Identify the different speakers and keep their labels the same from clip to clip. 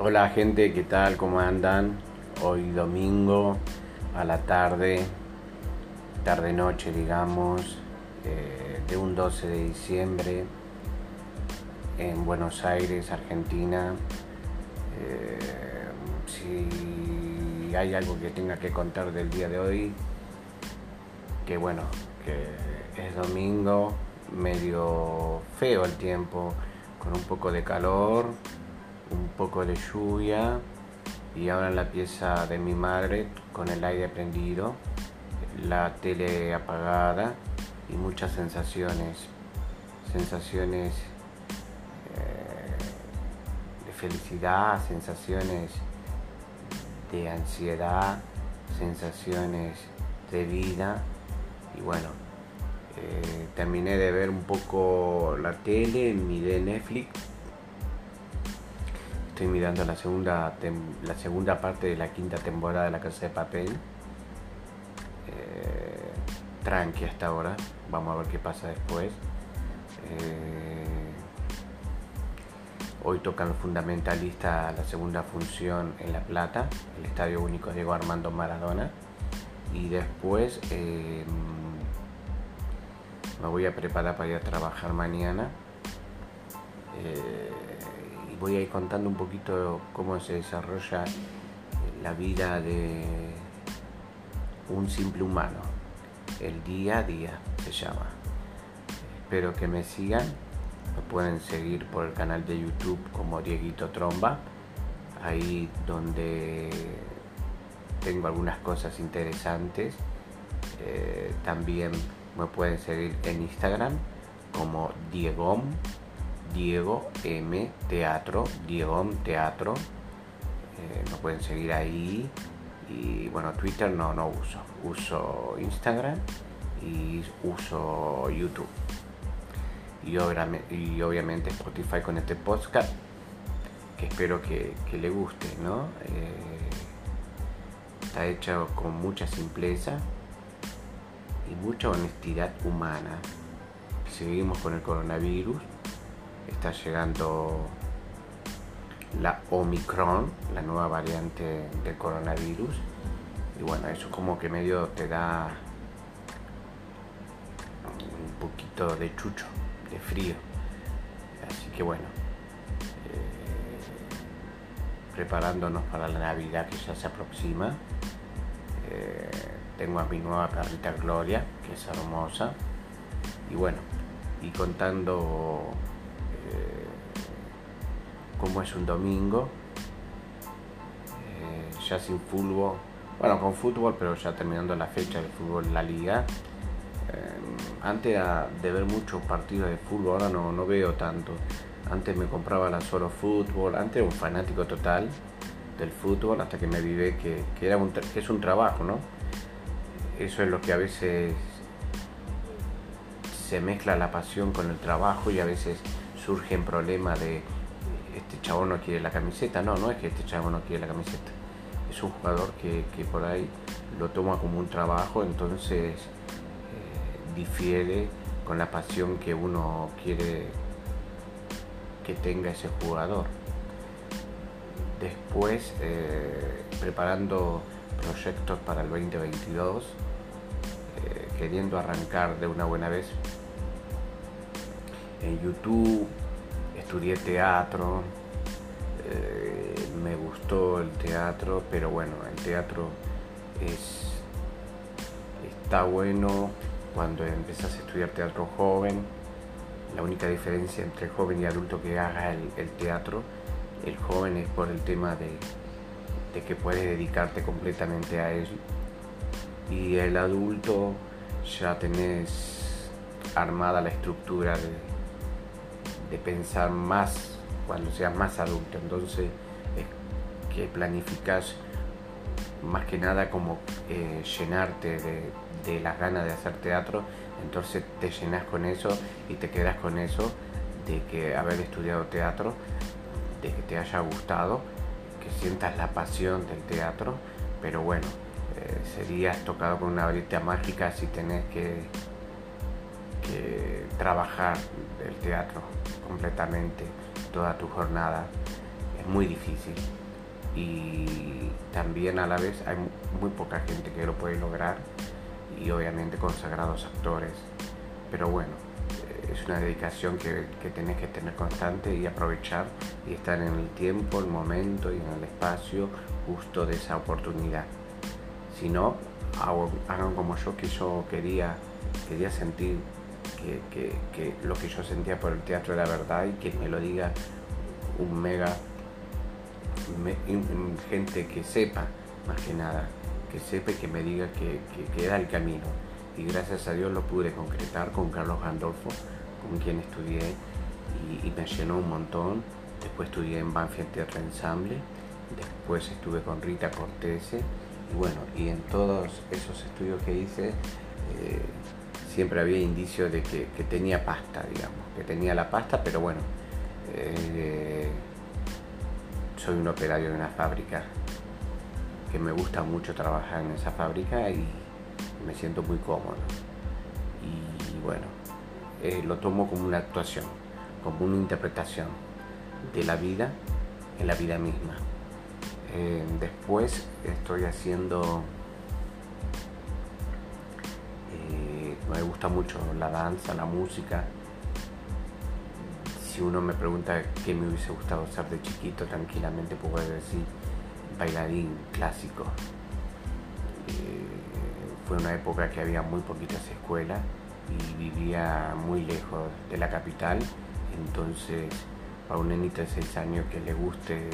Speaker 1: Hola gente, ¿qué tal? ¿Cómo andan? Hoy domingo a la tarde, tarde noche digamos, eh, de un 12 de diciembre en Buenos Aires, Argentina. Eh, si hay algo que tenga que contar del día de hoy, que bueno, que es domingo, medio feo el tiempo, con un poco de calor un poco de lluvia y ahora en la pieza de mi madre con el aire prendido, la tele apagada y muchas sensaciones, sensaciones eh, de felicidad, sensaciones de ansiedad, sensaciones de vida. Y bueno, eh, terminé de ver un poco la tele, miré Netflix Estoy mirando la segunda, la segunda parte de la quinta temporada de La Casa de Papel. Eh, tranqui hasta ahora. Vamos a ver qué pasa después. Eh, hoy tocan los fundamentalistas la segunda función en La Plata, el Estadio Único Diego Armando Maradona. Y después eh, me voy a preparar para ir a trabajar mañana voy a ir contando un poquito cómo se desarrolla la vida de un simple humano. El día a día se llama. Espero que me sigan. Me pueden seguir por el canal de YouTube como Dieguito Tromba. Ahí donde tengo algunas cosas interesantes. Eh, también me pueden seguir en Instagram como Diegom Diego M Teatro, Diego Teatro. Eh, pueden seguir ahí. Y bueno, Twitter no, no uso. Uso Instagram y uso YouTube. Y, obviamente Spotify con este podcast que espero que, le guste, ¿no? Eh, está hecho con mucha simpleza y mucha honestidad humana. Seguimos con el coronavirus, está llegando la Omicron, la nueva variante del coronavirus. Y bueno, eso como que medio te da un poquito de chucho, de frío. Así que bueno, eh, preparándonos para la Navidad que ya se aproxima. Eh, tengo a mi nueva perrita Gloria, que es hermosa. Y bueno, y contando como es un domingo, eh, ya sin fútbol, bueno, con fútbol, pero ya terminando la fecha del fútbol en la liga. Eh, antes de ver muchos partidos de fútbol, ahora no, no veo tanto. Antes me compraba la solo fútbol, antes era un fanático total del fútbol hasta que me vive que, era que es un trabajo, ¿no? Eso es lo que a veces se mezcla la pasión con el trabajo y a veces surgen problemas de este chavo no quiere la camiseta. No, no es que este chavo no quiere la camiseta. Es un jugador que, por ahí lo toma como un trabajo, entonces eh, difiere con la pasión que uno quiere que tenga ese jugador. Después, eh, preparando proyectos para el 2022, eh, queriendo arrancar de una buena vez en YouTube estudié teatro, eh, me gustó el teatro, pero bueno, el teatro es, está bueno cuando empezás a estudiar teatro joven. La única diferencia entre joven y adulto que haga el, teatro, el joven es por el tema de, de que puedes dedicarte completamente a él. Y el adulto ya tenés armada la estructura de, de pensar más cuando seas más adulto. Entonces, es que planificas más que nada como eh, llenarte de, de, las ganas de hacer teatro, entonces te llenas con eso y te quedas con eso de que haber estudiado teatro, de que te haya gustado, que sientas la pasión del teatro, pero bueno, eh, serías tocado con una varita mágica si tenés que trabajar el teatro completamente toda tu jornada. Es muy difícil y también a la vez hay muy poca gente que lo puede lograr y obviamente consagrados actores. Pero bueno, eh, es una dedicación que, que tenés que tener constante y aprovechar y estar en el tiempo, el momento y en el espacio justo de esa oportunidad. Si no, hagan como yo que yo quería, quería sentir que, que, lo que yo sentía por el teatro era verdad y que me lo diga un mega gente que sepa más que nada que sepa y que me diga que, que, era el camino. Y gracias a Dios lo pude concretar con Carlos Gandolfo, con quien estudié y, me llenó un montón. Después estudié en Banfield Teatro Ensemble, después estuve con Rita Cortese y bueno, y en todos esos estudios que hice eh, siempre había indicios de que, tenía pasta, digamos, que tenía la pasta, pero bueno, eh, soy un operario de una fábrica que me gusta mucho trabajar en esa fábrica y me siento muy cómodo. Y bueno, eh, lo tomo como una actuación, como una interpretación de la vida en la vida misma. Eh, después estoy haciendo, me gusta mucho la danza, la música. Si uno me pregunta qué me hubiese gustado ser de chiquito, tranquilamente puedo decir bailarín clásico. Eh, fue una época que había muy poquitas escuelas y vivía muy lejos de la capital, entonces para un nenito de 6 años que le guste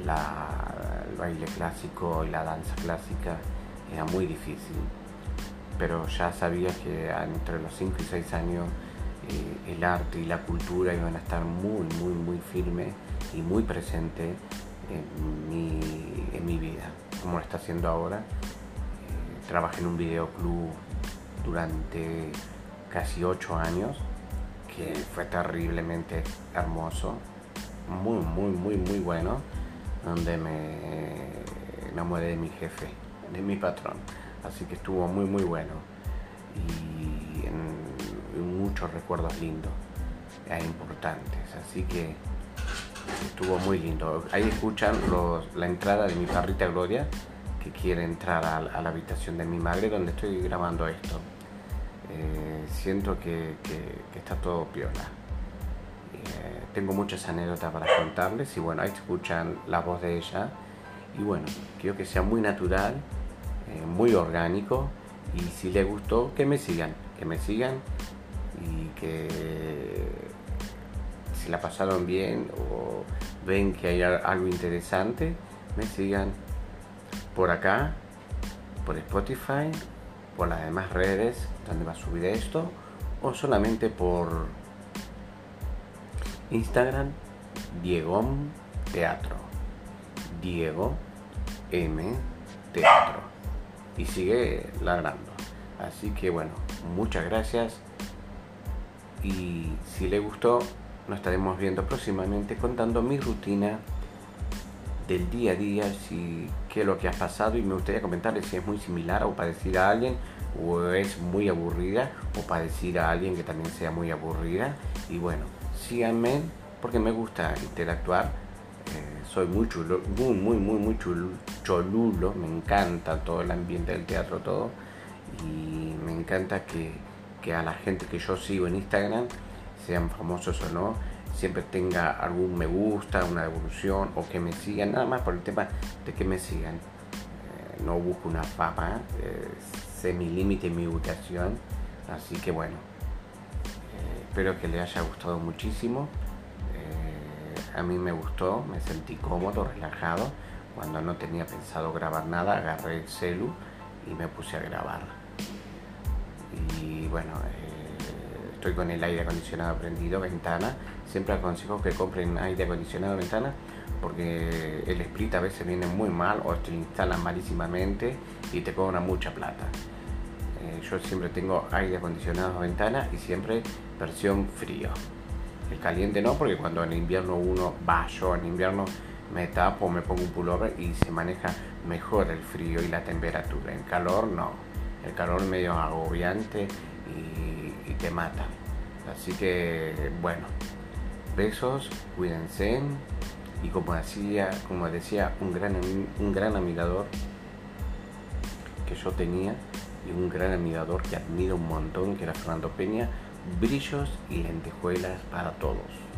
Speaker 1: el baile clásico y la danza clásica era muy difícil. Pero ya sabía que entre los 5 y 6 años eh, el arte y la cultura iban a estar muy, muy, muy firmes y muy presentes en mi, en mi vida, como lo está haciendo ahora. Eh, trabajé en un videoclub durante casi ocho años, que fue terriblemente hermoso, muy, muy, muy, muy bueno, donde me enamoré de mi jefe, de mi patrón. Así que estuvo muy, muy bueno. Y, muchos recuerdos lindos e importantes. Así que estuvo muy lindo. Ahí escuchan la entrada de mi parrita Gloria, que quiere entrar a, la habitación de mi madre donde estoy grabando esto. Eh, siento que, está todo piola. Eh, tengo muchas anécdotas para contarles y bueno, ahí escuchan la voz de ella. Y bueno, quiero que sea muy natural, eh, muy orgánico y si les gustó, que me sigan, que me sigan y que si la pasaron bien o ven que hay algo interesante, me sigan por acá, por Spotify, por las demás redes donde va a subir esto, o solamente por Instagram, Diego Teatro. Diego M Teatro. Y sigue ladrando. Así que bueno, muchas gracias. Y si le gustó, nos estaremos viendo próximamente contando mi rutina del día a día, si qué es lo que ha pasado y me gustaría comentarles si es muy similar o parecida a alguien o es muy aburrida o parecida a alguien que también sea muy aburrida y bueno, síganme porque me gusta interactuar eh, soy muy chulo, muy muy muy muy chulo, cholulo, me encanta todo el ambiente del teatro todo y me encanta que, que a la gente que yo sigo en Instagram sean famosos o no, siempre tenga algún me gusta, una devolución o que me sigan, nada más por el tema de que me sigan. Eh, no busco una papa, eh, sé mi límite, mi ubicación, así que bueno, eh, espero que les haya gustado muchísimo. A mí me gustó, me sentí cómodo, relajado. Cuando no tenía pensado grabar nada, agarré el celu y me puse a grabar. Y bueno, estoy con el aire acondicionado prendido, ventana. Siempre aconsejo que compren aire acondicionado, ventana, porque el split a veces viene muy mal o te instalan malísimamente y te cobra mucha plata. Eh, yo siempre tengo aire acondicionado, ventana y siempre versión frío. El caliente no, porque cuando en invierno uno va, yo en invierno me tapo, me pongo un pullover y se maneja mejor el frío y la temperatura. En calor no. El calor medio agobiante y, te mata. Así que bueno, besos, cuídense y como, hacía, como decía un gran, un gran admirador que yo tenía y un gran admirador que admiro un montón, que era Fernando Peña, brillos y lentejuelas para todos.